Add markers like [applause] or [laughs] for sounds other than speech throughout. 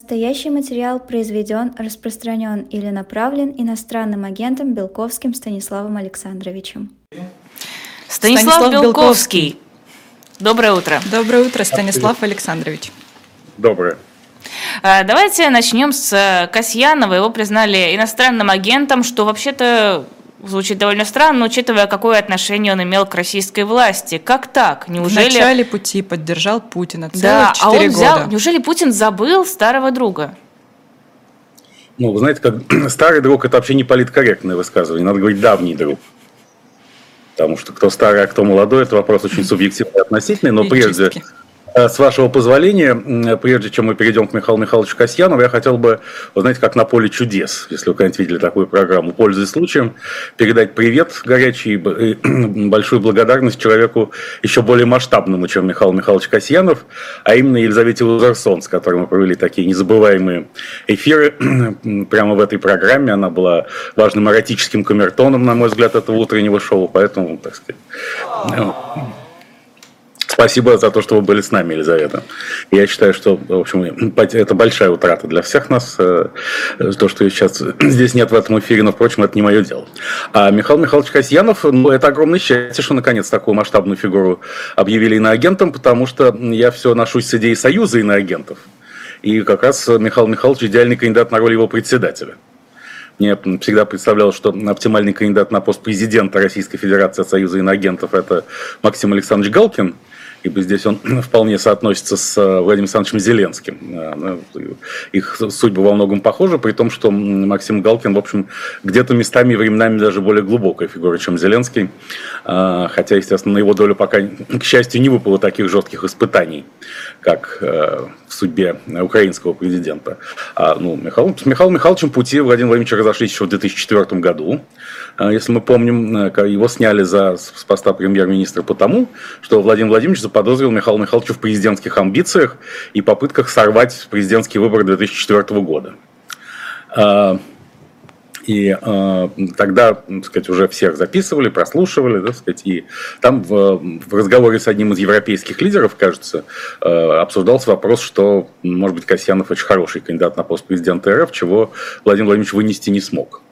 Настоящий материал произведен, распространен или направлен иностранным агентом Белковским Станиславом Александровичем. Станислав, Станислав Белковский. Доброе утро. Доброе утро, Станислав Александрович. Доброе. А, Давайте начнем с Касьянова. Его признали иностранным агентом, что вообще-то звучит довольно странно, учитывая, какое отношение он имел к российской власти. Как так? В Неужели... начале пути поддержал Путина целых Да, а четыре он взял... года. Неужели Путин забыл старого друга? Ну, вы знаете, как [clears throat] старый друг это вообще не политкорректное высказывание, надо говорить давний друг. Потому что кто старый, а кто молодой, это вопрос очень субъективный и относительный. Но прежде, с вашего позволения, прежде чем мы перейдем к Михаилу Михайловичу Касьянову, я хотел бы, вы знаете, как на поле чудес, если вы когда-нибудь видели такую программу, пользуясь случаем, передать привет горячий и [clears throat] большую благодарность человеку еще более масштабному, чем Михаил Михайлович Касьянов, а именно Елизавете Лузерсон, с которой мы провели такие незабываемые эфиры [clears throat] прямо в этой программе. Она была важным эротическим камертоном, на мой взгляд, этого утреннего шоу, поэтому, так сказать, ну, Спасибо за то, что вы были с нами, Елизавета. Я считаю, что, в общем, это большая утрата для всех нас. э, То, что сейчас [clears throat] здесь нет в этом эфире, но, впрочем, это не мое дело. А Михаил Михайлович Касьянов, ну, это огромное счастье, что, наконец, такую масштабную фигуру объявили иноагентом, потому что я все ношусь с идеей союза иноагентов. И как раз Михаил Михайлович идеальный кандидат на роль его председателя. Мне всегда представлялось, что оптимальный кандидат на пост президента Российской Федерации от Союза иноагентов – это Максим Александрович Галкин, ибо здесь он [clears throat] вполне соотносится с э, Владимиром Александровичем Зеленским. Э, ну, Их судьбы во многом похожи, при том, что Максим Галкин, в общем, где-то местами и временами даже более глубокая фигура, чем Зеленский. Э, Хотя, естественно, на его долю пока, к счастью, не выпало таких жестких испытаний, как э, в судьбе украинского президента. А, ну, Михаил, с Михаилом Михайловичем пути Владимира Владимировича разошлись еще в 2004 году. Э, Если мы помним, э, его сняли за, с поста премьер-министра потому, что Владимир Владимирович заподозрил Михаила Михайловича в президентских амбициях и попытках сорвать президентские выборы 2004 года. И э, тогда, так сказать, уже всех записывали, прослушивали, так сказать, и там в, в разговоре с одним из европейских лидеров, кажется, э, обсуждался вопрос, что, может быть, Касьянов очень хороший кандидат на пост президента РФ, чего Владимир Владимирович вынести не смог.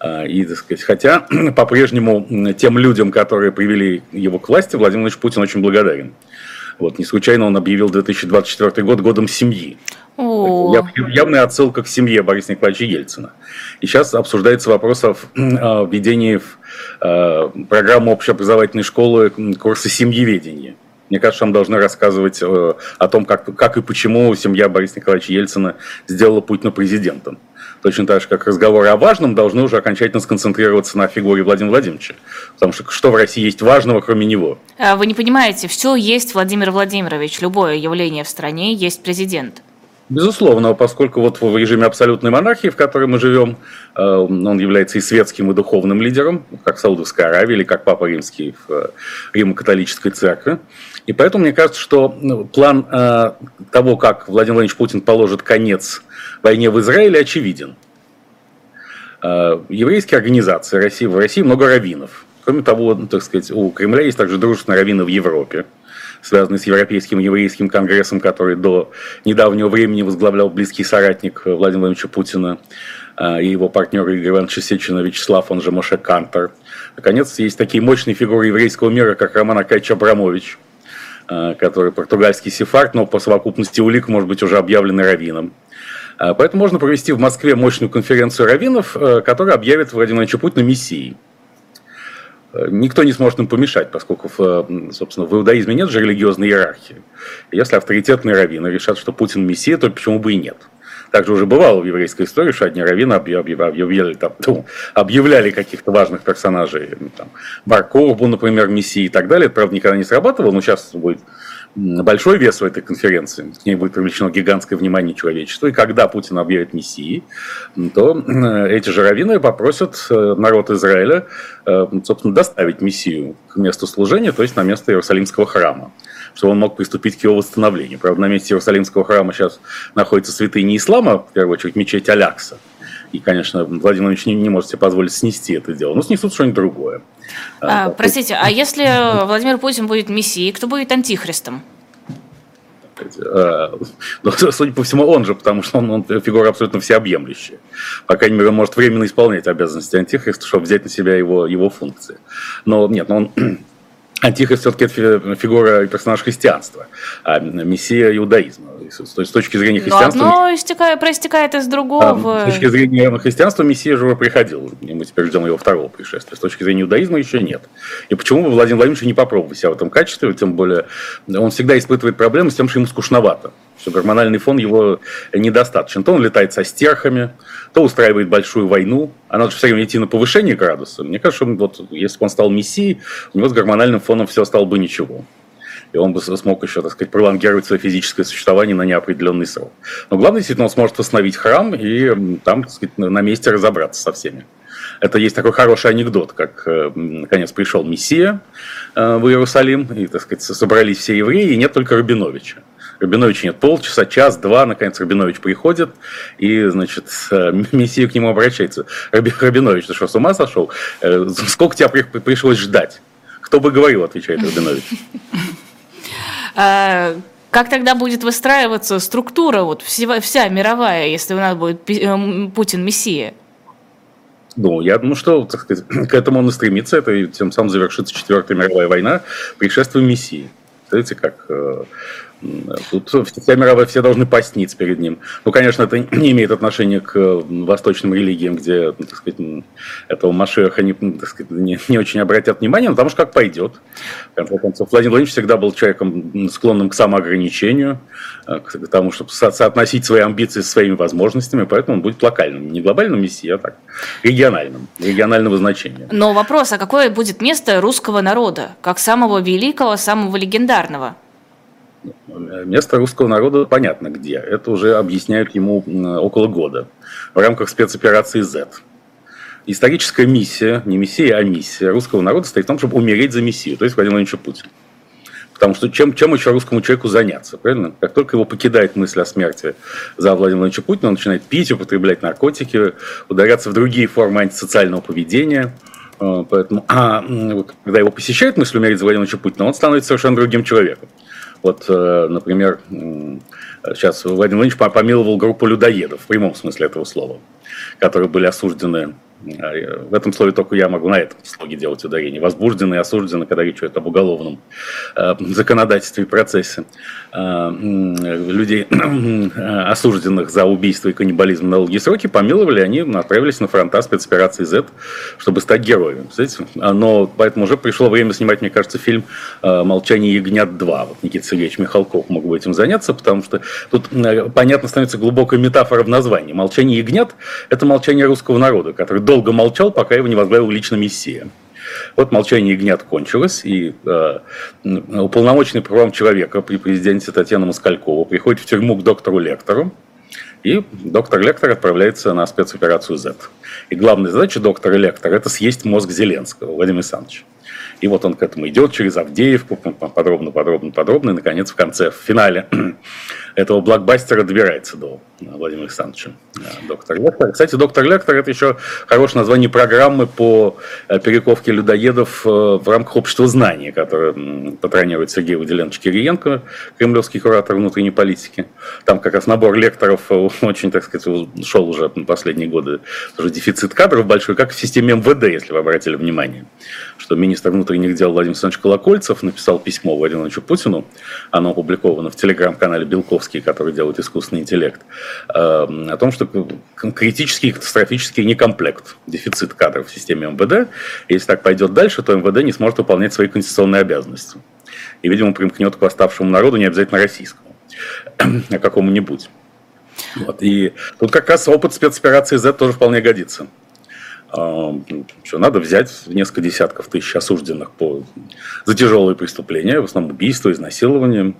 А, И, так сказать, хотя [clears throat] по-прежнему тем людям, которые привели его к власти, Владимир Владимирович Путин очень благодарен. Вот, не случайно он объявил 2024 год годом семьи. Яв- Явная отсылка к семье Бориса Николаевича Ельцина. И сейчас обсуждается вопрос о введении в э, программу общеобразовательной школы курса семьеведения. Мне кажется, там должны рассказывать э, о том, как, как и почему семья Бориса Николаевича Ельцина сделала Путина президентом. Точно так же, как разговоры о важном должны уже окончательно сконцентрироваться на фигуре Владимира Владимировича. Потому что что в России есть важного, кроме него? а вы не понимаете, все есть Владимир Владимирович. Любое явление в стране есть президент. Безусловно, поскольку вот в режиме абсолютной монархии, в которой мы живем, э, он является и светским, и духовным лидером, как Саудовская Аравия или как Папа Римский в э, Римо-католической церкви. И поэтому мне кажется, что ну, план э, того, как Владимир Владимирович Путин положит конец войне в Израиле, очевиден. Еврейские организации России, в России много раввинов. Кроме того, ну, так сказать, у Кремля есть также дружественные раввины в Европе связанный с Европейским еврейским конгрессом, который до недавнего времени возглавлял близкий соратник Владимира Владимировича Путина э, и его партнер Игорь Иванович Сечина Вячеслав, он же Моше Кантор. Наконец, есть такие мощные фигуры еврейского мира, как Роман Акаевич Абрамович, э, который португальский сефард, но по совокупности улик может быть уже объявленный раввином. Э, Поэтому можно провести в Москве мощную конференцию раввинов, э, которая объявит Владимира Владимировича Путина мессией. Э, Никто не сможет им помешать, поскольку, собственно, в иудаизме нет же религиозной иерархии. Если авторитетные раввины решат, что Путин мессия, то почему бы и нет? Также уже бывало в еврейской истории, что одни раввины объяв- объяв- объявляли, там, ну, объявляли каких-то важных персонажей, там, Барков был, например, мессией и так далее. Это, правда, никогда не срабатывало, но сейчас будет большой вес в этой конференции, к ней будет привлечено гигантское внимание человечества, и когда Путин объявит мессией, то эти же раввины попросят э, народ Израиля, э, собственно, доставить мессию к месту служения, то есть на место Иерусалимского храма, чтобы он мог приступить к его восстановлению. Правда, на месте Иерусалимского храма сейчас находится святыня ислама, в первую очередь мечеть Алякса. И, конечно, Владимир Владимирович не, не может себе позволить снести это дело. Но снесут что-нибудь другое. А, А, простите, а если Владимир Путин будет мессией, кто будет антихристом? сказать. Э, но, судя по всему, он же, потому что он, он фигура абсолютно всеобъемлющая. По крайней мере, он может временно исполнять обязанности антихриста, чтобы взять на себя его, его функции. Но нет, но он Антихрист все-таки это фигура и персонаж христианства, а мессия иудаизма. То есть с точки зрения христианства... Но одно истекает, проистекает из другого. А, с точки зрения христианства мессия же уже приходил, и мы теперь ждем его второго пришествия. С точки зрения иудаизма еще нет. И почему бы Владимир Владимирович не попробовать себя в этом качестве, тем более он всегда испытывает проблемы с тем, что ему скучновато что гормональный фон его недостаточен. То он летает со стерхами, то устраивает большую войну. А надо же все время идти на повышение градуса. Мне кажется, вот, если бы он стал мессией, у него с гормональным фоном все стало бы ничего. И он бы смог еще, так сказать, пролонгировать свое физическое существование на неопределенный срок. Но главное, действительно, он сможет восстановить храм и там, так сказать, на месте разобраться со всеми. Это есть такой хороший анекдот, как э, наконец пришел Мессия э, в Иерусалим, и, так сказать, собрались все евреи, и нет только Рабиновича. Рабинович нет полчаса, час, два, наконец Рабинович приходит, и, значит, э, [laughs] Мессия к нему обращается. Раби, Рабинович, ты что, с ума сошел? Сколько тебя пришлось ждать? Кто бы говорил, отвечает Рабинович. А, как тогда будет выстраиваться структура, вот вся, вся мировая, если у нас будет э, Путин мессия? Ну, я думаю, что так сказать, [clears throat] к этому он и стремится, это и тем самым завершится Четвертая мировая война пришествием Мессии. Знаете, как Тут вся мировая, все должны постниться перед ним. Ну, конечно, это не имеет отношения к восточным религиям, где, ну, так сказать, этого Машеха не, так сказать, не, не очень обратят внимание, но потому что как пойдет. В конце концов, Владимир Владимирович всегда был человеком, склонным к самоограничению, э, к тому, чтобы со соотносить свои амбиции со своими возможностями, поэтому он будет локальным. Не глобальным мессией, а так, региональным, регионального значения. Но вопрос, а какое будет место русского народа, как самого великого, самого легендарного? Место русского народа понятно где. Это уже объясняют ему около года в рамках спецоперации Z. Историческая миссия, не миссия, а миссия русского народа стоит в том, чтобы умереть за миссию, то есть Владимир Владимирович Путин. Потому что чем, чем еще русскому человеку заняться, правильно? Как только его покидает мысль о смерти за Владимира Владимировича Путина, он начинает пить, употреблять наркотики, ударяться в другие формы антисоциального поведения. Э, поэтому, а когда его посещает мысль умереть за Владимира Владимировича Путина, он становится совершенно другим человеком. Вот, э, например, сейчас Владимир Владимирович помиловал группу людоедов, в прямом смысле этого слова, которые были осуждены в этом слове только я могу на этом слоге делать ударение. Возбуждены и осуждены, когда речь идет об уголовном э, законодательстве и процессе. [clears throat] Э, людей, осужденных за убийство и каннибализм на долгие сроки, помиловали, они отправились на фронта спецоперации Z, чтобы стать героями. Знаете? Но поэтому уже пришло время снимать, мне кажется, фильм э, «Молчание ягнят 2». Вот Никита Сергеевич Михалков мог бы этим заняться, потому что тут понятно становится глубокая метафора в названии. «Молчание ягнят» – это молчание русского народа, который долго молчал, пока его не возглавил лично Мессия. Вот молчание ягнят кончилось, и э, уполномоченный правам человека при президенте Татьяна Москалькова приходит в тюрьму к доктору Лектору, и доктор Лектор отправляется на спецоперацию Z. И главная задача доктора Лектора – это съесть мозг Зеленского, Владимира Александровича. И вот он к этому идет через Авдеевку, подробно, подробно, подробно, и, наконец, в конце, в финале [clears throat] этого блокбастера добирается до Владимира Александровича, э, доктор Лектор. Кстати, доктор Лектор – это еще хорошее название программы по э, перековке людоедов э, в рамках общества знания, которое патронирует Сергей Выделенович Кириенко, кремлевский куратор внутренней политики. Там как раз набор лекторов [laughs] очень, так сказать, шел уже последние годы. Тоже дефицит кадров большой, как в системе МВД, если вы обратили внимание, что министр внутренних дел Владимир Александрович Колокольцев написал письмо Владимиру Путину, оно опубликовано в телеграм-канале Белковский, который делает искусственный интеллект, Эм, о том, что критический катастрофический некомплект, дефицит кадров в системе МВД. Если так пойдет дальше, то МВД не сможет выполнять свои конституционные обязанности. И, видимо, примкнет к восставшему народу, не обязательно российскому, а какому-нибудь. Вот. И тут как раз опыт спецоперации Z тоже вполне годится. Эм, что надо взять несколько десятков тысяч осужденных по, за тяжелые преступления, в основном убийство, изнасилование,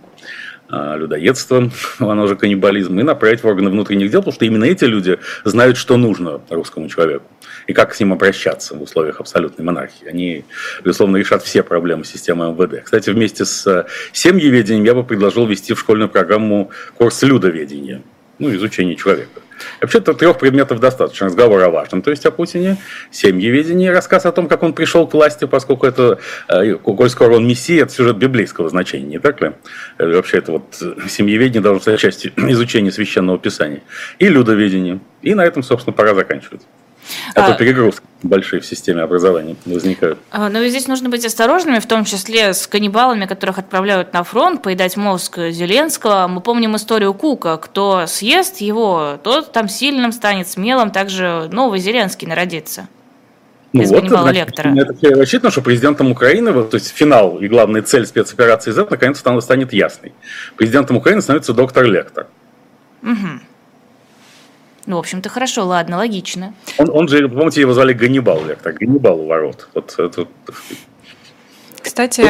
а, людоедство, [laughs] оно же каннибализм, и направить в органы внутренних дел, потому что именно эти люди знают, что нужно русскому человеку и как с ним обращаться в условиях абсолютной монархии. Они, безусловно, решат все проблемы системы МВД. Кстати, вместе с семьеведением я бы предложил ввести в школьную программу курс людоведения. ну, изучение человека. Вообще-то трех предметов достаточно. Разговор о важном, то есть о Путине, семьеведение, рассказ о том, как он пришел к власти, поскольку это, э, коль скоро он мессия, это сюжет библейского значения, не так ли? Э, вообще это вот э, семьеведение должно стать частью [clears throat] изучения священного писания. И людоведение. И на этом, собственно, пора заканчивать. А, а то перегрузки большие в системе образования возникают. А, но здесь нужно быть осторожными, в том числе с каннибалами, которых отправляют на фронт, поедать мозг Зеленского. Мы помним историю Кука. Кто съест его, тот там сильным станет, смелым. Также новый Зеленский народится. Ну вот, значит, лектора. Это рассчитано, что президентом Украины, то есть финал и главная цель спецоперации Z наконец станет ясной. Президентом Украины становится доктор Лектор. Угу. Ну, в общем-то, хорошо, ладно, логично. Он, он же, помните, его звали Ганнибал, Лектор, Ганнибал у ворот. Вот, это, Кстати,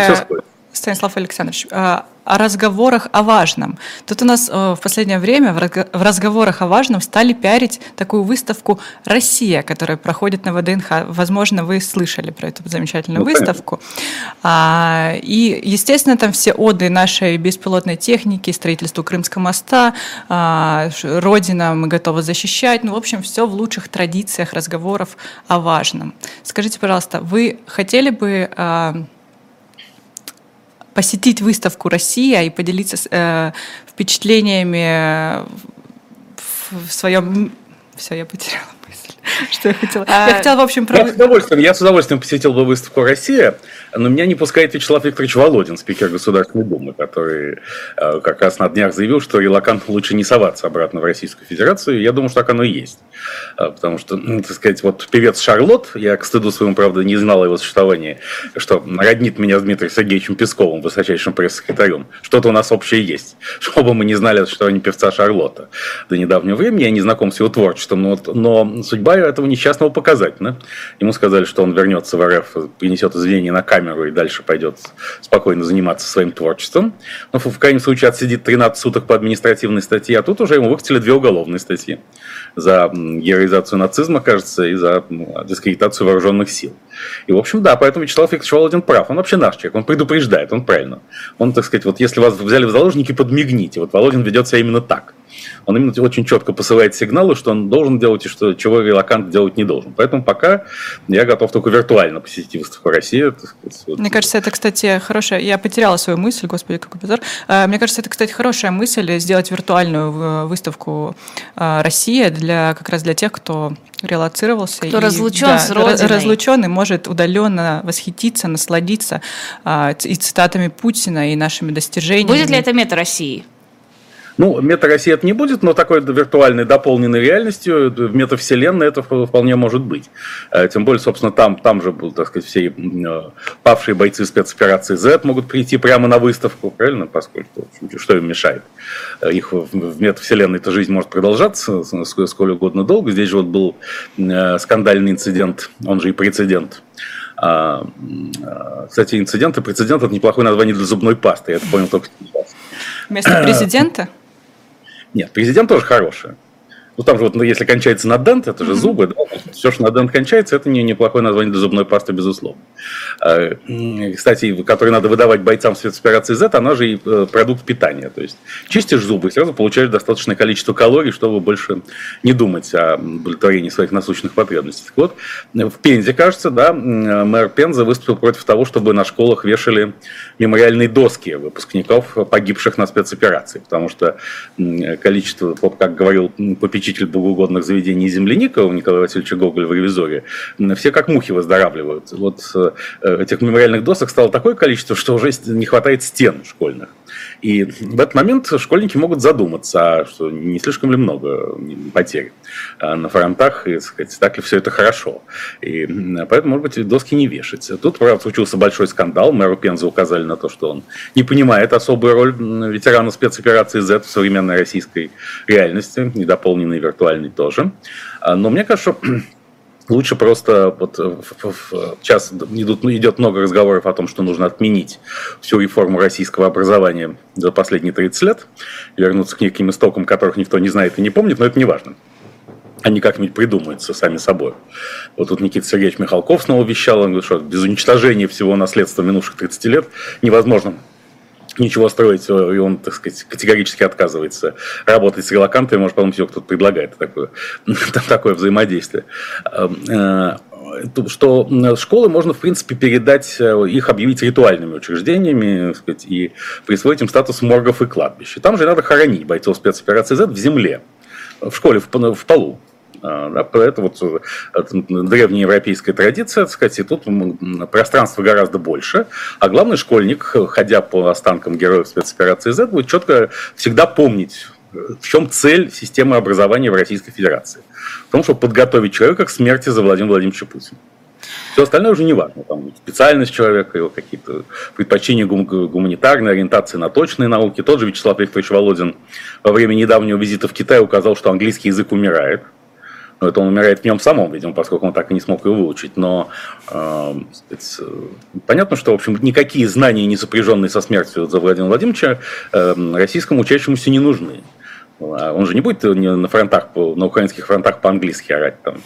Станислав Александрович, а, о разговорах о важном. Тут у нас э, в последнее время в разговорах о важном стали пиарить такую выставку «Россия», которая проходит на ВДНХ. Возможно, вы слышали про эту замечательную ну, выставку. А, и, естественно, там все оды нашей беспилотной техники, строительству Крымского моста, а, Родина мы готовы защищать. Ну, в общем, все в лучших традициях разговоров о важном. Скажите, пожалуйста, вы хотели бы посетить выставку «Россия» и поделиться э, впечатлениями в, своем... Все, я потеряла. [laughs] Что я хотела? А, я хотела, в общем, про... Я с удовольствием, я с удовольствием посетил бы выставку «Россия», но меня не пускает Вячеслав Викторович Володин, спикер Государственной Думы, который э, как раз на днях заявил, что релакантам лучше не соваться обратно в Российскую Федерацию. Я думаю, что так оно и есть. Э, потому что, ну, так сказать, вот певец Шарлот, я к стыду своему, правда, не знал о его существовании, что роднит меня с Дмитрием Сергеевичем Песковым, высочайшим пресс-секретарем. Что-то у нас общее есть. [laughs] Чтобы мы не знали, что они певца Шарлота. До недавнего времени я не знаком с его творчеством, но, но судьба этого несчастного показательна. Ему сказали, что он вернется в РФ, принесет извинения на камеру и дальше пойдет спокойно заниматься своим творчеством. Но в крайнем случае отсидит 13 суток по административной статье, а тут уже ему выкатили две уголовные статьи. За героизацию нацизма, кажется, и за дискредитацию вооруженных сил. И, в общем, да, поэтому Вячеслав Викторович Володин прав. Он вообще наш человек, он предупреждает, он правильно. Он, так сказать, вот если вас взяли в заложники, подмигните. Вот Володин ведет себя именно так он именно очень четко посылает сигналы, что он должен делать и что, чего релакант делать не должен. Поэтому пока я готов только виртуально посетить выставку России. Мне кажется, это, кстати, хорошая... Я потеряла свою мысль, господи, какой позор. А, мне кажется, это, кстати, хорошая мысль сделать виртуальную выставку а, Россия для как раз для тех, кто релацировался. Кто и, разлучен да, с родиной. Разлучен и может удаленно восхититься, насладиться а, и цитатами Путина, и нашими достижениями. Будет ли это мета России? Ну, мета-Россия это не будет, но такой виртуальной дополненной реальностью в метавселенной это вполне может быть. Э, тем более, собственно, там, там же, так сказать, все э, павшие бойцы спецоперации Z могут прийти прямо на выставку, правильно, поскольку, что им мешает? Э, их в метавселенной-то жизнь может продолжаться сколь угодно долго. Здесь же вот был скандальный инцидент, он же и прецедент, а, кстати, инцидент и прецедент – это неплохое название для зубной пасты. Я это понял только сейчас. Вместо президента? Нет, президент тоже хороший. Ну, там же вот, ну, если кончается на дент, это же зубы, да? все, что на дент кончается, это не, неплохое название для зубной пасты, безусловно. А, кстати, который надо выдавать бойцам спецоперации Z, она же и э, продукт питания. То есть чистишь зубы и сразу получаешь достаточное количество калорий, чтобы больше не думать о удовлетворении своих насущных потребностей. Так вот, в Пензе, кажется, да, мэр Пенза выступил против того, чтобы на школах вешали мемориальные доски выпускников, погибших на спецоперации, потому что количество, как говорил попечитель, попечитель богоугодных заведений Земляникова Николая Васильевича Гоголя в «Ревизоре», все как мухи выздоравливают. Вот э, этих мемориальных досок стало такое количество, что уже не хватает стен школьных. И в этот момент школьники могут задуматься, что не слишком ли много потерь а на фронтах, и сказать, так ли все это хорошо. И поэтому, может быть, доски не вешать. Тут, правда, случился большой скандал. Мэру Пенза указали на то, что он не понимает особую роль ветерана спецоперации Z в современной российской реальности, недополненной виртуальной тоже. А, но мне кажется, Лучше просто вот сейчас идут, идет много разговоров о том, что нужно отменить всю реформу российского образования за последние 30 лет, вернуться к неким истокам, которых никто не знает и не помнит, но это не важно. Они как-нибудь придумаются сами собой. Вот тут Никита Сергеевич Михалков снова вещал, он говорит, что без уничтожения всего наследства минувших 30 лет невозможно ничего строить, и он, так сказать, категорически отказывается работать с релакантами, может, потом все кто-то предлагает такое, [laughs] такое взаимодействие эм, что школы можно, в принципе, передать, э, их объявить ритуальными учреждениями сказать, и присвоить им статус моргов и кладбищ. Там же надо хоронить бойцов спецоперации Z в земле, в школе, в полу. А, да, это вот э, древняя европейская традиция, так сказать, и тут пространства гораздо больше. А главный школьник, ходя по останкам героев спецоперации Z, будет четко всегда помнить, в чем цель системы образования в Российской Федерации в том, чтобы подготовить человека к смерти за Владимира Владимировича Путина. Все остальное уже не важно. Там специальность человека, его какие-то предпочтения гуманитарной ориентации на точные науки. Тот же Вячеслав Викторович Володин во время недавнего визита в Китай указал, что английский язык умирает. Но это он умирает в нем самом, видимо, поскольку он так и не смог его выучить. Но э, сказать, понятно, что, в общем, никакие знания, не сопряженные со смертью за Владимира Владимировича, э, российскому учащемуся не нужны. А он же не будет на фронтах, на украинских фронтах по-английски орать там.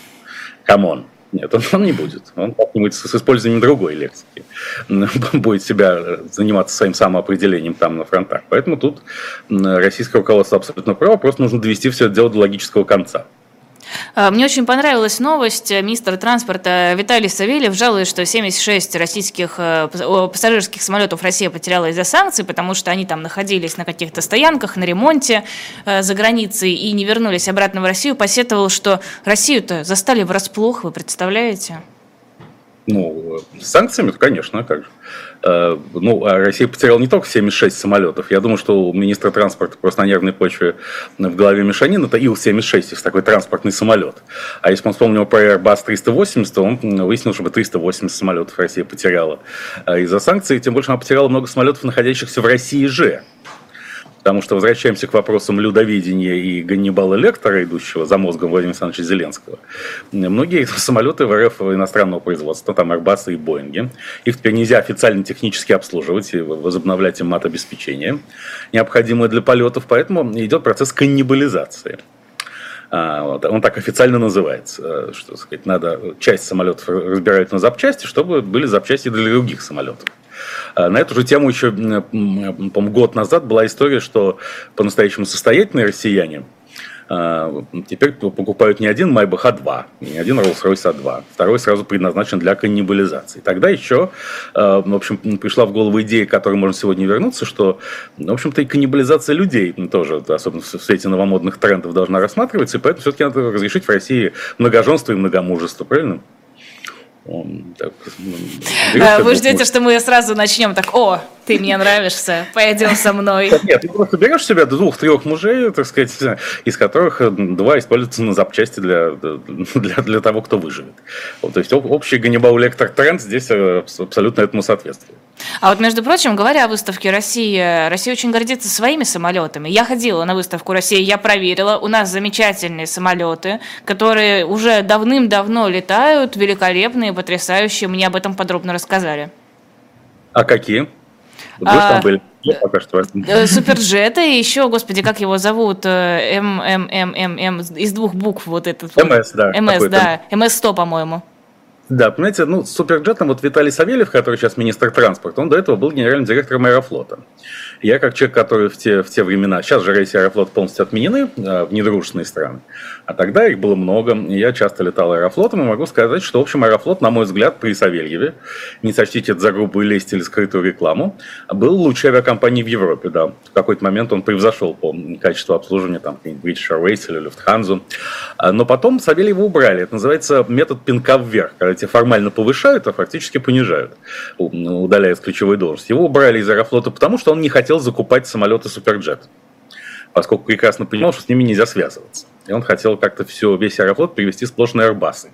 Come on. Нет, он, он не будет. Он как-нибудь с, с использованием другой лексики [laughs] будет себя заниматься своим самоопределением там на фронтах. Поэтому тут российское руководство абсолютно право, просто нужно довести все это дело до логического конца. А, мне очень понравилась новость. Министр транспорта Виталий Савельев жалуется, что 76 российских э, пассажирских самолетов Россия потеряла из-за санкций, потому что они там находились на каких-то стоянках, на ремонте э, за границей и не вернулись обратно в Россию. Посетовал, что Россию-то застали врасплох, вы представляете? Ну, с санкциями, конечно, как же. Э, ну, а Россия потеряла не только 76 самолетов. Я думаю, что у министра транспорта просто на нервной почве в голове мешанин это Ил-76, есть такой транспортный самолет. А если он вспомнил про Airbus 380, то он выяснил, что 380 самолетов Россия потеряла. А из-за санкций, тем больше она потеряла много самолетов, находящихся в России же. Потому что возвращаемся к вопросам людовидения и Ганнибала Лектора, идущего за мозгом Владимира Александровича Зеленского. Многие [laughs] самолеты в РФ иностранного производства, там Airbus и Боинги, их теперь нельзя официально технически обслуживать и возобновлять им мат-обеспечение, необходимое для полетов, поэтому идет процесс каннибализации. А, он так официально называется, э, что сказать, надо часть самолетов разбирать на запчасти, чтобы были запчасти для других самолетов. А, на эту же тему еще, по год назад была история, что по-настоящему состоятельные россияне а, теперь покупают не один Майбах, а два. Не один Rolls-Royce, а два. Второй сразу предназначен для каннибализации. Тогда еще, а, в общем, пришла в голову идея, к которой можно сегодня вернуться, что, в общем-то, и каннибализация людей тоже, особенно в свете новомодных трендов, должна рассматриваться, и поэтому все-таки надо разрешить в России многоженство и многомужество, правильно? Он так, ну, Вы ждете, что мы сразу начнем так, о, ты мне нравишься, пойдем со мной. Нет, ты просто берешь себя двух-трех мужей, так сказать, из которых два используются на запчасти для, для, для того, кто выживет. Вот, то есть общий Ганнибал Лектор тренд здесь э, абсолютно этому соответствует. А вот, между прочим, говоря о выставке России, Россия очень гордится своими самолетами. Я ходила на выставку России, я проверила, у нас замечательные самолеты, которые уже давным-давно летают, великолепные, потрясающие. Мне об этом подробно рассказали. А какие? А, там были? пока что. Э, суперджеты и еще, господи, как его зовут? Э, М, М, М, М, М, из двух букв вот этот. МС, да. МС, да. МС-100, по-моему. Да, понимаете, ну, суперджетом вот Виталий Савельев, который сейчас министр транспорта, он до этого был генеральным директором Аэрофлота. Я как человек, который в те, в те времена, сейчас же рейсы Аэрофлот полностью отменены в недружественные страны, а тогда их было много, я часто летал Аэрофлотом, и могу сказать, что, в общем, Аэрофлот, на мой взгляд, при Савельеве, не сочтите это за грубую лесть или скрытую рекламу, был лучшей авиакомпанией в Европе, да. В какой-то момент он превзошел по качеству обслуживания там British Airways или Lufthansa. А, но потом Савельева убрали. Это называется метод пинка вверх, когда тебя формально повышают, а фактически понижают, удаляя с ключевой должности. Его убрали из Аэрофлота потому, что он не хотел закупать самолеты Суперджет, поскольку прекрасно понимал, что с ними нельзя связываться. И он хотел как-то все, весь аэрофлот перевести сплошь на Airbus.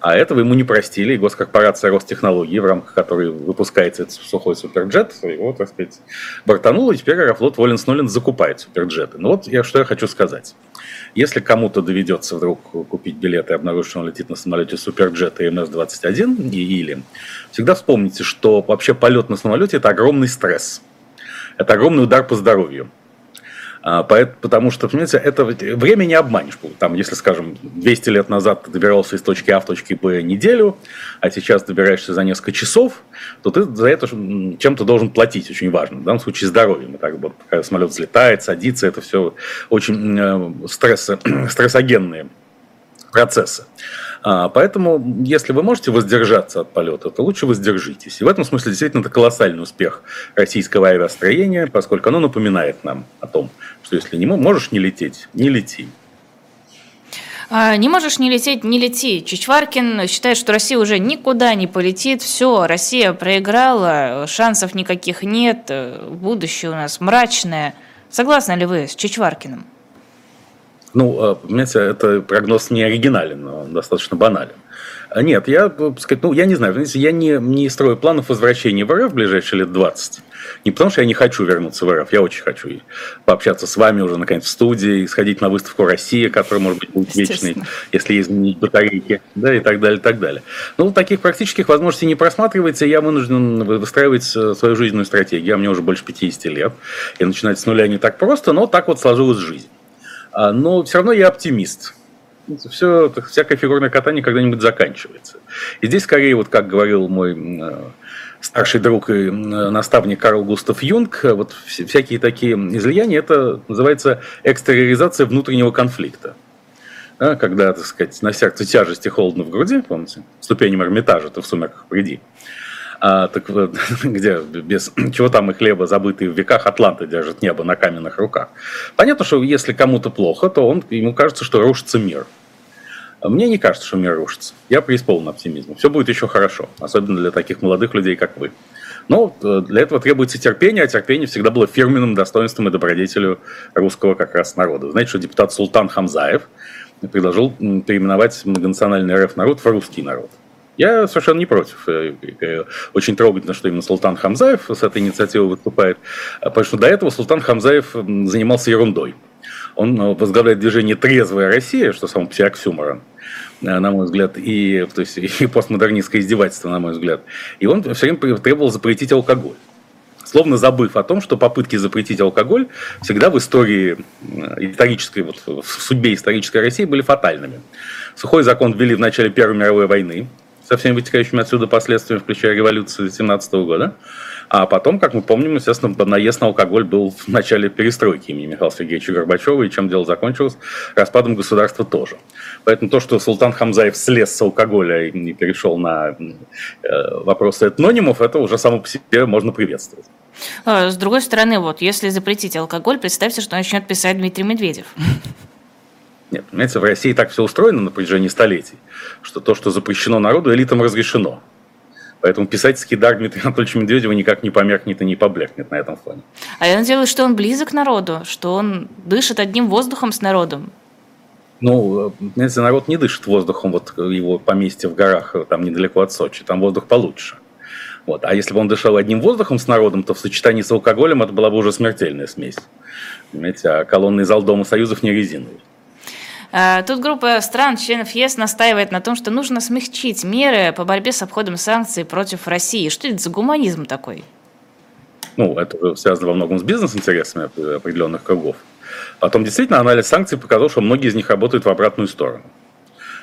А этого ему не простили, и госкорпорация Ростехнологии, в рамках которой выпускается этот сухой суперджет, его, так сказать, бортанула, и теперь Аэрофлот волен с нулен закупает суперджеты. Ну вот я, что я хочу сказать. Если кому-то доведется вдруг купить билет и обнаружить, что он летит на самолете суперджета МС-21 или, всегда вспомните, что вообще полет на самолете – это огромный стресс. Это огромный удар по здоровью. А, потому что, понимаете, это время не обманешь. Там, если, скажем, 200 лет назад ты добирался из точки А в точке Б неделю, а сейчас добираешься за несколько часов, то ты за это чем-то должен платить, очень важно. В данном случае здоровьем. Так вот, когда самолет взлетает, садится, это все очень э, стресс, [clears throat] стрессогенные процессы. А, поэтому, если вы можете воздержаться от полета, то лучше воздержитесь. И в этом смысле действительно это колоссальный успех российского авиастроения, поскольку оно напоминает нам о том, что если не можешь не лететь, не лети. А, не можешь не лететь, не лети. Чичваркин считает, что Россия уже никуда не полетит. Все, Россия проиграла, шансов никаких нет, будущее у нас мрачное. Согласны ли вы с Чичваркиным? Ну, а, понимаете, это прогноз не оригинален, но он достаточно банален. А нет, я, сказать, ну, я не знаю, знаете, я не, не строю планов возвращения в РФ в ближайшие лет 20. Не потому, что я не хочу вернуться в РФ, я очень хочу и пообщаться с вами уже, наконец, в студии, сходить на выставку «Россия», которая, может быть, будет вечной, если изменить батарейки, да, и так далее, и так далее. Ну, таких практических возможностей не просматривается, я вынужден выстраивать э, свою жизненную стратегию. А мне уже больше 50 лет, и начинать с нуля не так просто, но так вот сложилась жизнь. А, но все равно я оптимист. Все, всякое фигурное катание когда-нибудь заканчивается. И здесь скорее, вот как говорил мой э, старший друг и наставник Карл Густав Юнг, вот всякие такие излияния, это называется экстериоризация внутреннего конфликта. Да, когда, так сказать, на сердце тяжести холодно в груди, помните, ступеням Эрмитажа, ты в сумерках приди а, так вот, [laughs] где без чего там и хлеба, забытые в веках, Атланты держат небо на каменных руках. Понятно, что если кому-то плохо, то он, ему кажется, что рушится мир. Мне не кажется, что мир рушится. Я преисполнен оптимизмом. Все будет еще хорошо, особенно для таких молодых людей, как вы. Но э, для этого требуется терпение, а терпение всегда было фирменным достоинством и добродетелю русского как раз народа. Знаете, что депутат Султан Хамзаев предложил переименовать многонациональный РФ народ в русский народ. Я совершенно не против. Э, э, очень трогательно, что именно Султан Хамзаев с этой инициативой выступает. Потому что до этого Султан Хамзаев занимался ерундой. Он э, возглавляет движение «Трезвая Россия», что сам по оксюморон, на мой взгляд, и, то есть, [laughs] и постмодернистское издевательство, на мой взгляд. И он все время требовал запретить алкоголь словно забыв о том, что попытки запретить алкоголь всегда в истории исторической, вот в судьбе исторической России были фатальными. Сухой закон ввели в начале Первой мировой войны, со всеми вытекающими отсюда последствиями, включая революцию 17 года. А потом, как мы помним, естественно, наезд на алкоголь был в начале перестройки имени Михаила Сергеевича Горбачева, и чем дело закончилось? Распадом государства тоже. Поэтому то, что Султан Хамзаев слез с алкоголя и перешел на э, вопросы этнонимов, это уже само по себе можно приветствовать. А, с другой стороны, вот если запретить алкоголь, представьте, что начнет писать Дмитрий Медведев. Нет, понимаете, в России так все устроено на протяжении столетий, что то, что запрещено народу, элитам разрешено. Поэтому писательский дар Дмитрия Анатольевича Медведева никак не померкнет и не поблекнет на этом фоне. А я надеялась, что он близок к народу, что он дышит одним воздухом с народом. Ну, знаете, народ не дышит воздухом, вот его поместье в горах, там недалеко от Сочи, там воздух получше. Вот. А если бы он дышал одним воздухом с народом, то в сочетании с алкоголем это была бы уже смертельная смесь. Понимаете, а колонный зал Дома Союзов не резиновый. Э, тут группа стран, членов ЕС, настаивает на том, что нужно смягчить меры по борьбе с обходом санкций против России. Что это за гуманизм такой? Ну, это связано во многом с бизнес-интересами определенных кругов. Потом действительно анализ санкций показал, что многие из них работают в обратную сторону.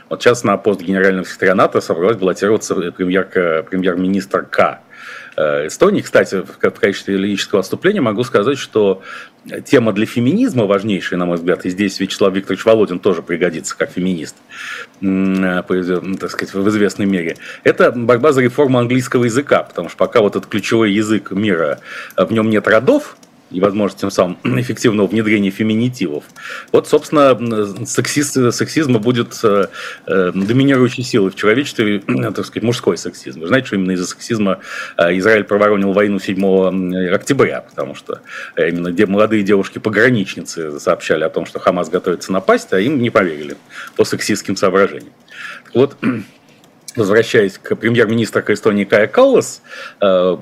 Вот сейчас на пост генерального секретаря НАТО собралась баллотироваться премьер, премьер-министр К. Э, Эстонии. Кстати, в качестве лирического отступления могу сказать, что тема для феминизма важнейшая, на мой взгляд, и здесь Вячеслав Викторович Володин тоже пригодится как феминист, э, так сказать, в известной мере, это борьба за реформу английского языка, потому что пока вот этот ключевой язык мира, э, в нем нет родов, и возможность тем самым [clears throat] эффективного внедрения феминитивов. Вот, собственно, сексист, сексизма будет э, э, доминирующей силой в человечестве, [clears throat] так сказать, мужской сексизм. Вы знаете, что именно из-за сексизма э, Израиль проворонил войну 7 октября, потому что именно де, молодые девушки-пограничницы сообщали о том, что Хамас готовится напасть, а им не поверили по сексистским соображениям. вот, [clears throat] возвращаясь к премьер-министру Эстонии Кая Каллас, э,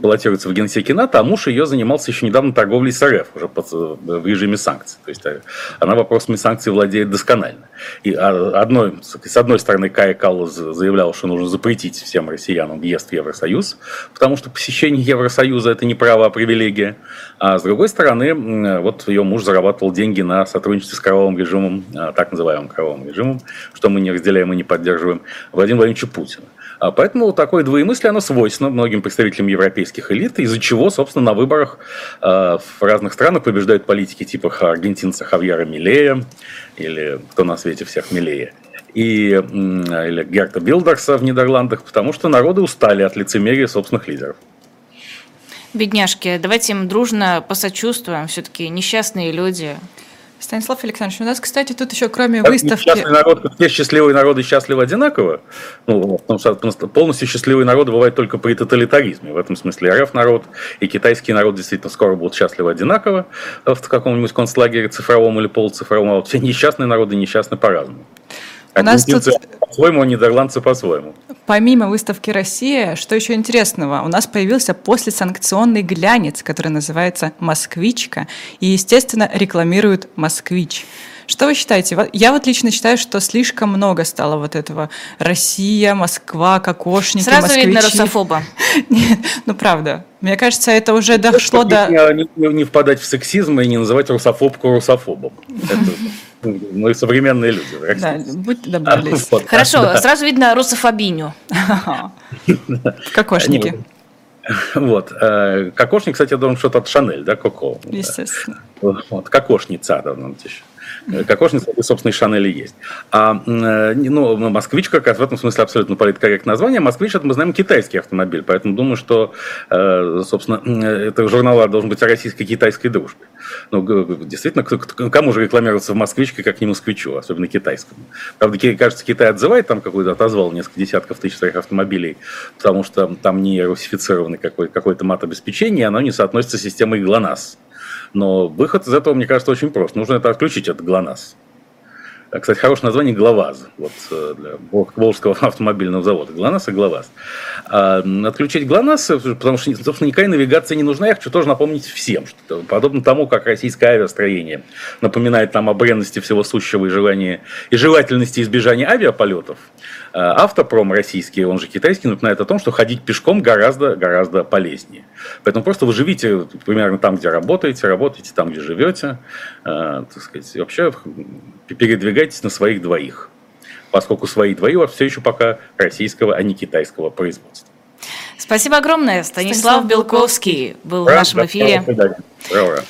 баллотируется в генсеке НАТО, а муж ее занимался еще недавно торговлей с РФ, уже под, в режиме санкций. То есть э, она вопросами санкций владеет досконально. И одной, с одной стороны Кая Каллас заявлял, что нужно запретить всем россиянам въезд в Евросоюз, потому что посещение Евросоюза это не право, а привилегия. А с другой стороны, вот ее муж зарабатывал деньги на сотрудничестве с кровавым режимом, так называемым кровавым режимом, что мы не разделяем и не поддерживаем, Владимира Владимировича Путина. А поэтому такое двоемыслие, оно свойственно многим представителям европейских элит, из-за чего, собственно, на выборах э, в разных странах побеждают политики типа аргентинца Хавьера Милея или кто на свете всех Милея и, или Герта Билдерса в Нидерландах, потому что народы устали от лицемерия собственных лидеров. Бедняжки, давайте им дружно посочувствуем, все-таки несчастные люди. Станислав Александрович, у нас, кстати, тут еще кроме как выставки... Счастливый народ, все счастливые народы счастливы одинаково. Ну, полностью счастливые народы бывают только при тоталитаризме. В этом смысле РФ народ и китайский народ действительно скоро будут счастливы одинаково в каком-нибудь концлагере цифровом или полуцифровом. А вот все несчастные народы несчастны по-разному. У нас тут... по-своему, а нидерландцы по-своему. Помимо выставки «Россия», что еще интересного? У нас появился послесанкционный глянец, который называется «Москвичка», и, естественно, рекламирует «Москвич». Что вы считаете? Я вот лично считаю, что слишком много стало вот этого Россия, Москва, кокошники, Сразу москвичи. видно русофоба. [laughs] Нет, ну правда. Мне кажется, это уже дошло до... Не, не, не впадать в сексизм и не называть русофобку русофобом. Это, мы современные люди. Да, будьте добры. [laughs] Хорошо, сразу видно русофобиню. [laughs] Кокошники. Вот. Э, кокошник, кстати, я думаю, что-то от Шанель, да, Коко? Естественно. Вот. Кокошница, да, нам еще. Кокошница, собственно, и Шанели есть. А, э, ну, москвич как раз в этом смысле абсолютно политкорректное название. Москвич, это мы знаем китайский автомобиль, поэтому думаю, что, э, собственно, это журнал должен быть о российско-китайской дружбе. Ну, действительно, кому же рекламироваться в москвичке, как не москвичу, особенно китайскому. Правда, кажется, Китай отзывает там какой-то, отозвал несколько десятков тысяч своих автомобилей, потому что там не русифицированный какой- какой-то мат-обеспечение, оно не соотносится с системой ГЛОНАСС. Но выход из этого, мне кажется, очень прост. Нужно это отключить от ГЛОНАСС. Кстати, хорошее название ГЛОВАЗ вот, э, для Волжского [laughs] автомобильного завода. ГЛОНАСС и ГЛОВАЗ. А, отключить ГЛОНАСС, потому что, собственно, никакая навигация не нужна. Я хочу тоже напомнить всем, что подобно тому, как российское авиастроение напоминает нам о бренности всего сущего и, желании, и желательности избежания авиаполетов, э, автопром российский, он же китайский, напоминает о том, что ходить пешком гораздо-гораздо полезнее. Поэтому просто вы живите примерно там, где работаете, работаете там, где живете. Э, так сказать, вообще передвигайтесь на своих двоих, поскольку свои двои у вас все еще пока российского, а не китайского производства. Спасибо огромное. Станислав, Станислав Белковский был Ура, в нашем эфире. Ура, ура.